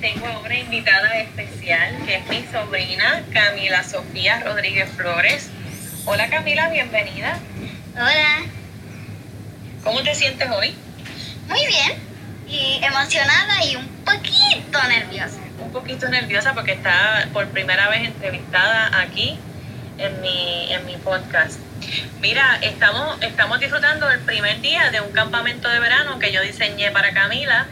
Tengo a una invitada especial que es mi sobrina Camila Sofía Rodríguez Flores. Hola Camila, bienvenida. Hola. ¿Cómo te sientes hoy? Muy bien y emocionada y un poquito nerviosa. Un poquito nerviosa porque está por primera vez entrevistada aquí en mi, en mi podcast. Mira, estamos, estamos disfrutando el primer día de un campamento de verano que yo diseñé para Camila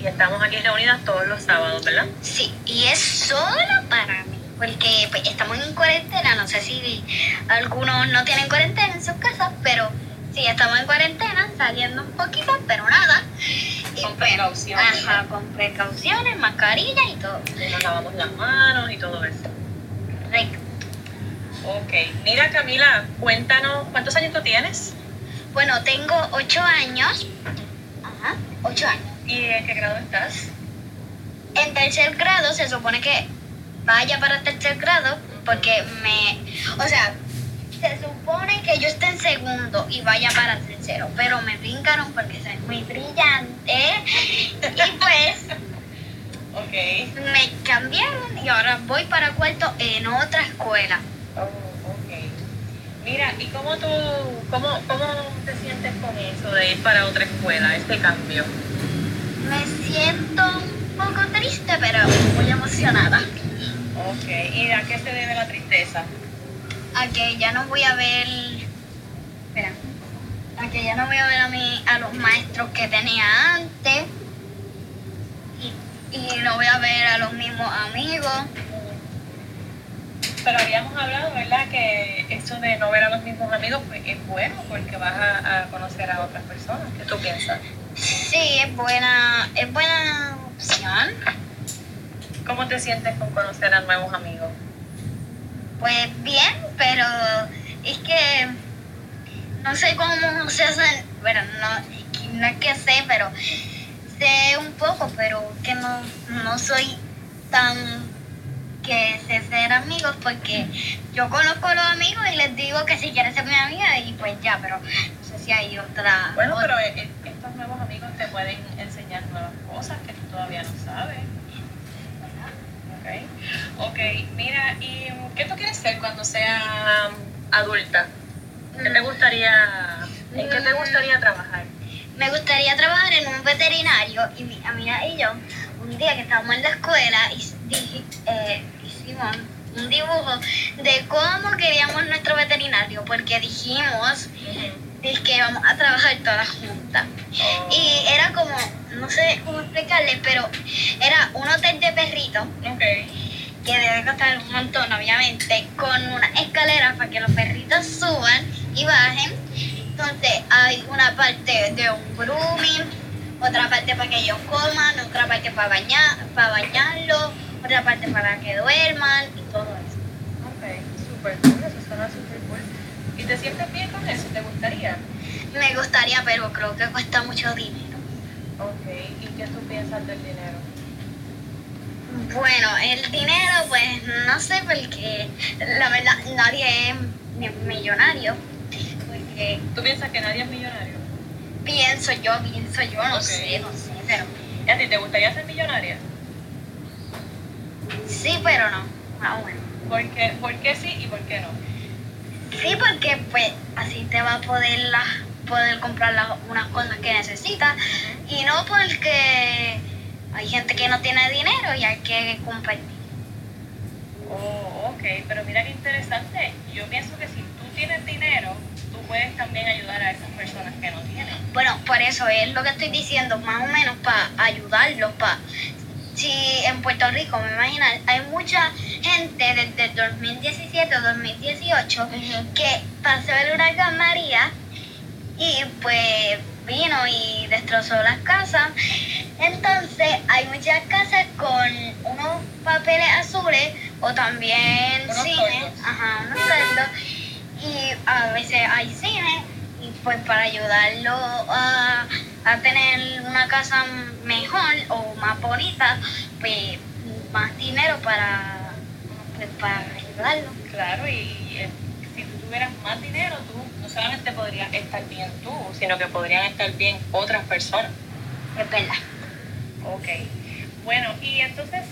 y estamos aquí reunidas todos los sábados, ¿verdad? Sí, y es solo para mí, porque pues, estamos en cuarentena, no sé si algunos no tienen cuarentena en sus casas, pero sí, estamos en cuarentena, saliendo un poquito, pero nada. Con precauciones. Ajá, con precauciones, mascarilla y todo. Y nos lavamos las manos y todo eso. Correcto. Ok, mira Camila, cuéntanos, ¿cuántos años tú tienes? Bueno, tengo ocho años. Ajá, ocho años. ¿Y en qué grado estás? En tercer grado se supone que vaya para tercer grado porque me... O sea, se supone que yo esté en segundo y vaya para tercero, pero me brincaron porque soy muy brillante y pues Ok. me cambiaron y ahora voy para cuarto en otra escuela. Oh, ok. Mira, ¿y cómo tú, cómo, cómo te sientes con eso de ir para otra escuela, este cambio? Me siento un poco triste, pero muy emocionada. Ok, ¿y a qué se debe la tristeza? A que ya no voy a ver... Espera. A que ya no voy a ver a, mi, a los maestros que tenía antes. Y, y no voy a ver a los mismos amigos. Pero habíamos hablado, ¿verdad? Que eso de no ver a los mismos amigos pues, es bueno porque vas a, a conocer a otras personas. ¿Qué tú piensas? Sí, es buena, es buena opción. ¿Cómo te sientes con conocer a nuevos amigos? Pues bien, pero es que no sé cómo se hacen, bueno, no, no es que sé, pero sé un poco, pero que no, no soy tan que sé ser amigos porque yo conozco a los amigos y les digo que si quieren ser mi amiga y pues ya, pero no sé si hay otra... Bueno, otra- pero eh, eh, estos nuevos amigos te pueden enseñar nuevas cosas que tú todavía no sabes. Ok. Ok, mira, ¿y qué tú quieres ser cuando seas adulta? ¿Qué te gustaría, en qué te gustaría trabajar? Me gustaría trabajar en un veterinario y mi amiga y yo, un día que estábamos en la escuela, y eh, hicimos un dibujo de cómo queríamos nuestro veterinario, porque dijimos dije, que íbamos a trabajar todas juntas. Y era como, no sé cómo explicarle, pero era un hotel de perritos Ok. que debe costar un montón, obviamente, con una escalera para que los perritos suban y bajen. Entonces hay una parte de un grooming, otra parte para que ellos coman, otra parte para bañar, para bañarlos, otra parte para que duerman y todo eso. Ok, súper cool, eso suena súper cool. ¿Y te sientes bien con eso? ¿Te gustaría? Me gustaría, pero creo que cuesta mucho dinero. Ok, ¿y qué tú piensas del dinero? Bueno, el dinero, pues no sé, porque la verdad nadie es mi- millonario. Porque ¿Tú piensas que nadie es millonario? pienso yo, pienso yo, no Ok. sé, no sé, pero ¿Y a ti te gustaría ser millonaria? sí, pero no. Ah, bueno. ¿Por qué, ¿Por qué sí y por qué no? Sí, porque pues así te va a poder, las poder comprar las, unas cosas que necesitas y no porque hay gente que no tiene dinero y hay que compartir. Oh, ok, pero mira qué interesante. Yo pienso que si tú tienes dinero, tú puedes también ayudar a esas personas que no tienen. Bueno, por eso es lo que estoy diciendo, más o menos para ayudarlos, para... Si en Puerto Rico, me imagino, hay mucha gente desde el 2017 o 2018 que pasó el huracán María y pues vino y destrozó las casas. Entonces hay muchas casas con unos papeles azules o también Unos cine, toldos. ajá, unos toldos. Y a veces hay cine y pues para ayudarlo a, a tener una casa mejor o más bonita, pues más dinero para, pues, para ayudarlo. Claro, y eh, si tú tuvieras más dinero, tú no solamente podrías estar bien tú, sino que podrían estar bien otras personas. Es verdad. Ok. Bueno, y entonces,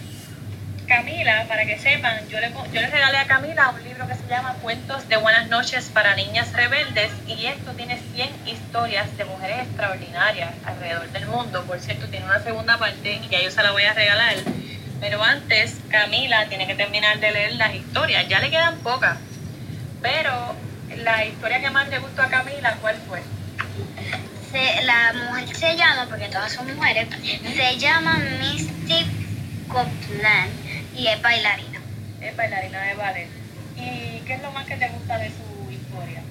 Camila, para que sepan, yo le, yo le regalé a Camila un libro que se llama Cuentos de Buenas noches para Niñas Rebeldes y esto tiene 100 historias de mujeres extraordinarias alrededor del mundo. Por cierto, tiene una segunda parte y ya yo se la voy a regalar. Pero antes, Camila tiene que terminar de leer las historias. Ya le quedan pocas. Pero la historia que más le gustó a Camila, ¿cuál fue? La mujer se llama, porque todas son mujeres, se llama Misty Copeland y es bailarina. Es bailarina de ballet. ¿Y qué es lo más que te gusta de su historia?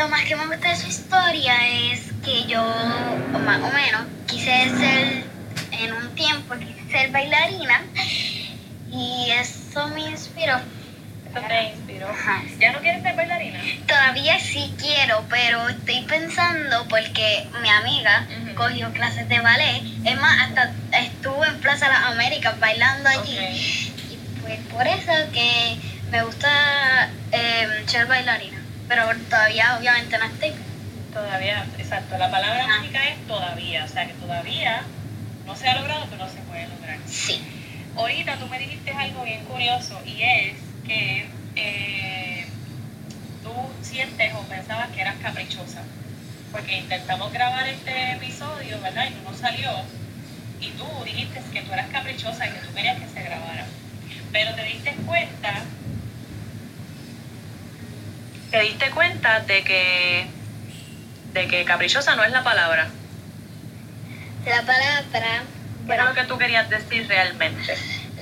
Lo más que me gusta de su historia es que yo, o más o menos, quise ser, en un tiempo, quise ser bailarina y eso me inspiró. Eso te inspiró. Ajá. ¿Ya no quieres ser bailarina? Todavía sí quiero, pero estoy pensando porque mi amiga cogió clases de ballet. Es más, hasta estuvo en Plaza Las Américas bailando allí. Y pues por eso que me gusta eh, ser bailarina. Pero todavía obviamente no estoy. Todavía, exacto. La palabra mágica es todavía. O sea que todavía no se ha logrado, pero se puede lograr. Sí. Ahorita tú me dijiste algo bien curioso y es que eh, tú sientes o pensabas que eras caprichosa. Porque intentamos grabar este episodio, ¿verdad? Y no nos salió. Y tú dijiste que tú eras caprichosa y que tú querías que se grabara. Pero te diste cuenta, te diste cuenta de que, de que caprichosa no es la palabra. La palabra. ¿Qué era lo que tú querías decir realmente?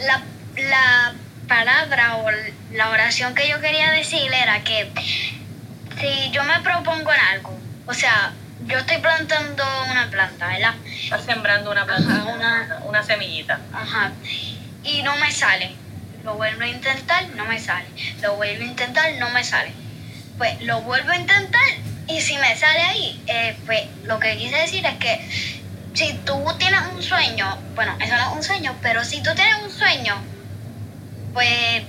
La, la palabra o la oración que yo quería decir era que si yo me propongo en algo, o sea, yo estoy plantando una planta, ¿verdad? Estás sembrando una planta, Ajá, una- una semillita. Ajá. Y no me sale. Lo vuelvo a intentar, no me sale. Lo vuelvo a intentar, no me sale. Pues lo vuelvo a intentar y si me sale ahí, eh, pues lo que quise decir es que si tú tienes un sueño, bueno, eso no es un sueño, pero si tú tienes un sueño, pues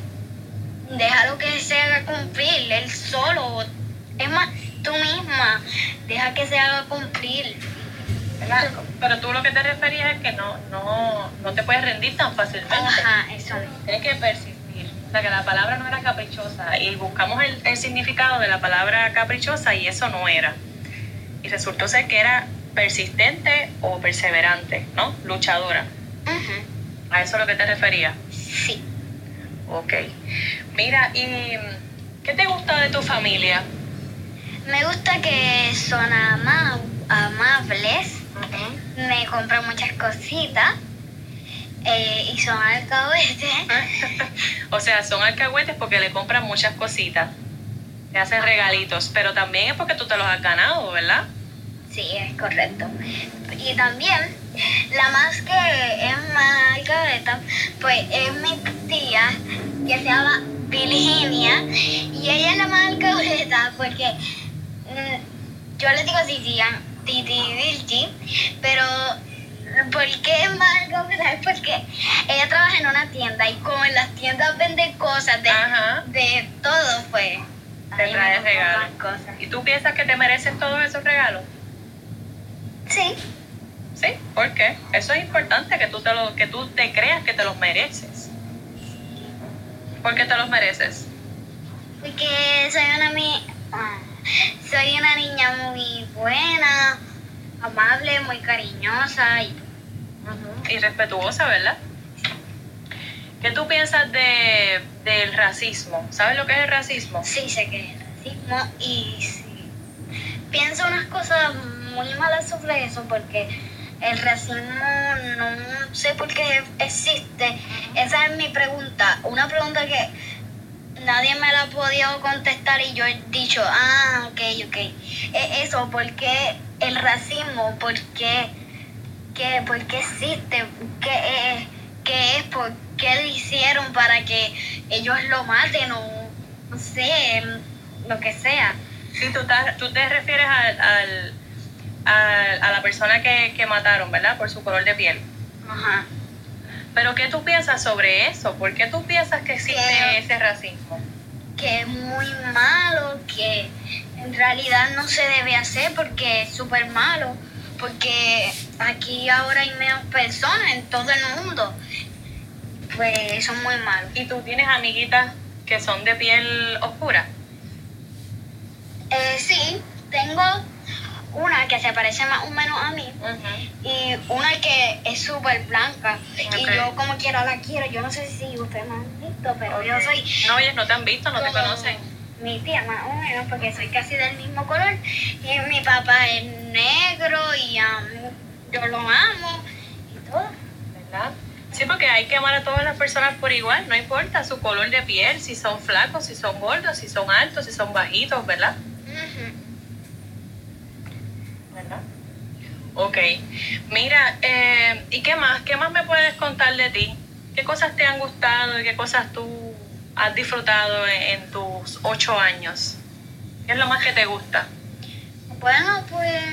déjalo que se haga cumplir, él solo. Es más, tú misma, deja que se haga cumplir. ¿verdad? Pero tú lo que te referías es que no, no, no te puedes rendir tan fácilmente. Ajá, eso. Tienes que persistir. O sea, que la palabra no era caprichosa. Y buscamos el, el significado de la palabra caprichosa y eso no era. Y resultó ser que era persistente o perseverante, ¿no? Luchadora. Ujú, ¿A eso es lo que te referías? Sí. Ok. Mira, ¿y qué te gusta de tu familia? Me gusta que son ama- amables, me compran muchas cositas eh, y son alcahuetes. o sea, son alcahuetes porque le compran muchas cositas. Te hacen regalitos, pero también es porque tú te los has ganado, ¿verdad? Sí, es correcto. Y también, la más que es más alcahueta, pues es mi tía que se llama Virginia y ella es la más alcahueta porque yo le digo Titi, pero ¿por qué? Es porque ella trabaja en una tienda y como en las tiendas venden cosas de, Ajá. de todo, pues... Te trae regalos. cosas. ¿Y tú piensas que te mereces todos esos regalos? Sí. Sí, ¿por qué? Eso es importante, que tú te, lo, que tú te creas que te los mereces. ¿Por qué te los mereces? Porque soy una mi ah, soy una niña muy buena, amable, muy cariñosa y Y respetuosa, ¿verdad? ¿Qué tú piensas de, del racismo? ¿Sabes lo que es el racismo? sí sé que es racismo y sí. pienso unas cosas muy malas sobre eso porque el racismo no sé por qué existe. Esa es mi pregunta. Una pregunta que nadie me la ha podido contestar y yo he dicho, ah, ok, ok. E- Eso, ¿por qué el racismo? ¿Por qué, qué, por qué existe? ¿Qué es? ¿Qué es? ¿Por qué lo hicieron para que ellos lo maten o no sé, lo que sea? Sí, tú, estás- tú te refieres al, al- al- a la persona que, que mataron, ¿verdad? Por su color de piel. Ajá. Pero ¿qué tú piensas sobre eso? ¿Por qué tú piensas que existe Que- ese racismo? que es muy malo, que en realidad no se debe hacer porque es súper malo, porque aquí ahora hay menos personas en todo el mundo. Pues eso es muy malo. ¿Y tú tienes amiguitas que son de piel oscura? Eh, sí, tengo una que se parece más o menos a mí y una que es súper blanca y yo como quiera la quiero. Yo no sé si ustedes me han visto, pero yo soy No, ellos no te han visto, no te conocen. Mi tía más o menos, porque soy casi del mismo color. Y mi papá es negro y um, yo lo amo y todo. ¿Verdad? Sí, porque hay que amar a todas las personas por igual, no importa su color de piel, si son flacos, si son gordos, si son altos, si son bajitos, ¿verdad? ¿Verdad? Ok. Mira, eh, ¿y qué más? ¿Qué más me puedes contar de ti? ¿Qué cosas te han gustado y qué cosas tú has disfrutado en, en tus ocho años? ¿Qué es lo más que te gusta? Bueno, pues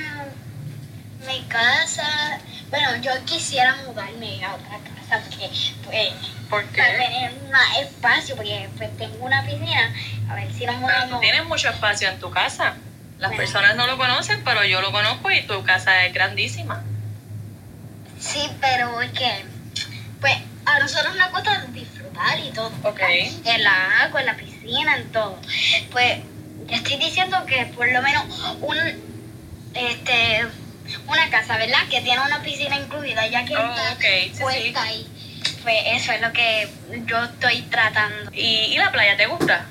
mi casa. Bueno, yo quisiera mudarme a otra casa porque, pues, ¿Por para qué? tener más espacio, porque pues tengo una piscina. A ver si nos mudamos. tienes mucho espacio en tu casa. Las personas no lo conocen, pero yo lo conozco y tu casa es grandísima. Sí, pero es que, pues, a nosotros nos gusta disfrutar y todo. Ok. En la agua, en la piscina, en todo. Pues, yo estoy diciendo que por lo menos un, este, una casa, ¿verdad? Que tiene una piscina incluida, ya que Oh, está ok, sí, sí. puesta ahí. Pues eso es lo que yo estoy tratando. ¿Y, y la playa te gusta?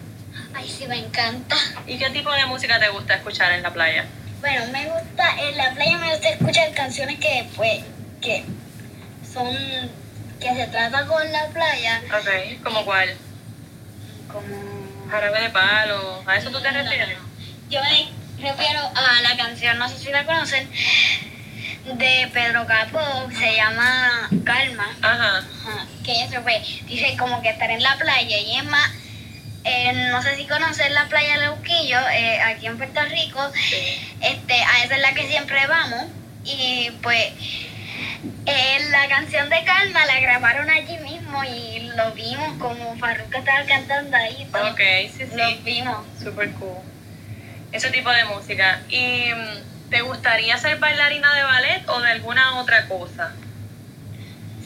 Ay, sí, me encanta. ¿Y qué tipo de música te gusta escuchar en la playa? Bueno, me gusta, en la playa me gusta escuchar canciones que, pues, que son, que se trata con la playa, Ok. ¿Como cuál? como... Jarabe de palo. ¿A eso tú te no, refieres? no. Yo me refiero a la canción, no sé si la conocen, de Pedro Capó, se llama Calma. Ajá. Ajá, que eso fue, dice como que estar en la playa y es más, eh, no sé si conocen la playa de Luquillo, eh, aquí en Puerto Rico, Sí. este, a esa es la que siempre vamos y pues eh, la canción de Calma la grabaron allí mismo y lo vimos como Farruko estaba cantando ahí, todo. Ok, sí, lo sí. vimos. Super cool. Ese tipo de música. ¿Y mm, te gustaría ser bailarina de ballet o de alguna otra cosa?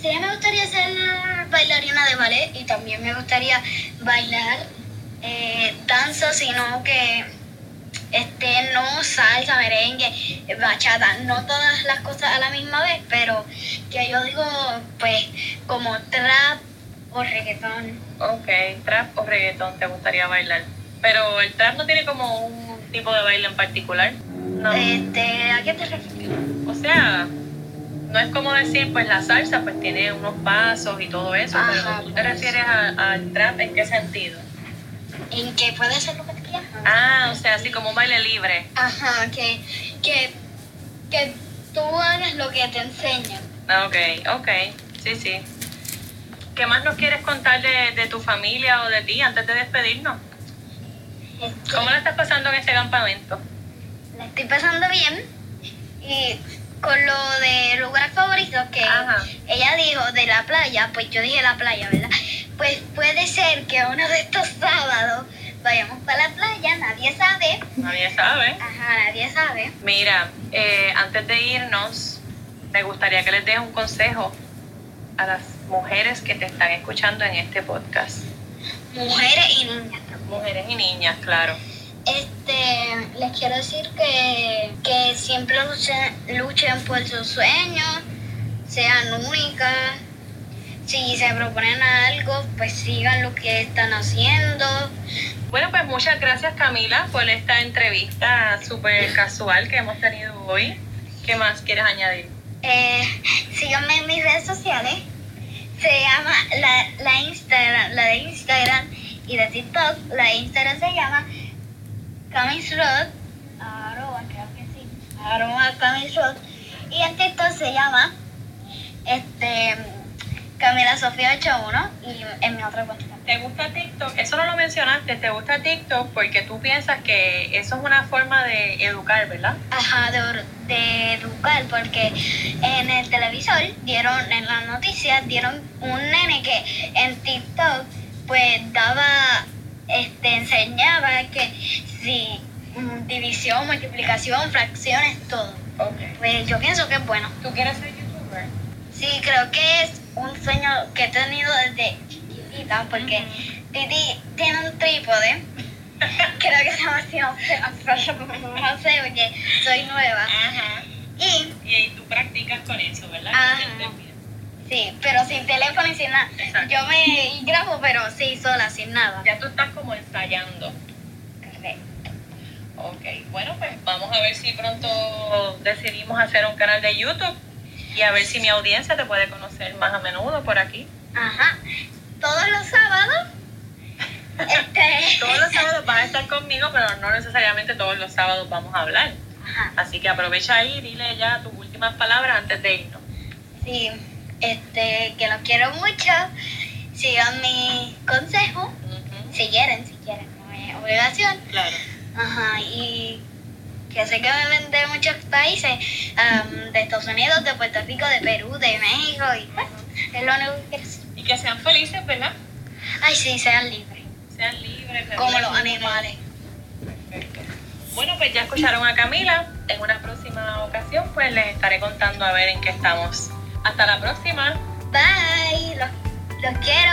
Sí, me gustaría ser bailarina de ballet y también me gustaría bailar eh, danza, sino que este no salsa, merengue, bachata, no todas las cosas a la misma vez, pero que yo digo pues como trap o reggaetón. Ok, trap o reggaetón te gustaría bailar. Pero el trap no tiene como un tipo de baile en particular. No. Este, ¿a qué te refieres? O sea, no es como decir, pues la salsa pues tiene unos pasos y todo eso, Ajá, pero tú te por refieres al trap en qué sentido? ¿En qué puede ser lo que quieras? Ah, o sea, así como un baile libre. Ajá, que, que, que tú hagas lo que te enseñan. Ah, Ok, ok, sí, sí. ¿Qué más nos quieres contar de, de tu familia o de ti antes de despedirnos? Este, ¿Cómo la estás pasando en este campamento? la estoy pasando bien y con lo de lugar favorito que Ajá. ella dijo de la playa, pues yo dije la playa, ¿verdad? Pues puede ser que uno de estos vayamos para la playa, nadie sabe, Nadie sabe. ajá, nadie sabe. Mira, eh, antes de irnos, me gustaría que les des un consejo a las mujeres que te están escuchando en este podcast. Mujeres y niñas también. Mujeres y niñas, claro. Este, les quiero decir que, que siempre luchen, luchen por sus sueños, sean únicas. Si se proponen algo, pues sigan lo que están haciendo. Bueno, pues muchas gracias Camila por esta entrevista súper casual que hemos tenido hoy. ¿Qué más quieres añadir? Eh, síganme en mis redes sociales. Se llama la, la Instagram, la de Instagram Y de TikTok, la Instagram se llama Camisrod. Arroba, creo que sí. Arroba Camisrod. Y en TikTok se llama este Camila Sofía 81 y en mi otra cuenta. ¿Te gusta TikTok? Eso no lo mencionaste. ¿Te gusta TikTok porque tú piensas que eso es una forma de educar, verdad? Ajá, de, educar, porque en el televisor dieron, en las noticias, dieron un nene que en TikTok pues daba, este, enseñaba que si mm, división, multiplicación, fracciones, todo. Ok. Pues yo pienso que es bueno. ¿Tú quieres ser youtuber? Sí, creo que es un sueño que he tenido desde chiquita, porque Ujú. Titi tiene un trípode. creo que se llama así, no sé, no sé, porque soy nueva. Ajá. Y Y tú practicas con eso, ¿verdad? Ajá. Sí, pero sin teléfono y sin nada. Exacto. Yo me grabo, pero sí, sola, sin nada. Ya tú estás como ensayando. Correcto. Ok, bueno, pues vamos a ver si pronto decidimos hacer un canal de YouTube y a ver si mi audiencia te puede conocer más a menudo por aquí. Ajá. Todos los sábados. Este. Todos los sábados vas a estar conmigo, pero no necesariamente todos los sábados vamos a hablar. Ajá. Así que aprovecha ahí y dile ya tus últimas palabras antes de irnos. Sí, este, que los quiero mucho. Sigan mi consejo. Ujú, Si quieren, si quieren, no es obligación. Claro. Ajá, y que sé que me ven de muchos países, de Estados Unidos, de Puerto Rico, de Perú, de México, y es lo único que quiero. Y que sean felices, ¿verdad? Ay, sí, sean libres, Sean libres. como los animales. Perfecto. Bueno, pues ya escucharon a Camila. En una próxima ocasión, pues les estaré contando a ver en qué estamos. Hasta la próxima. Bye, los, los quiero.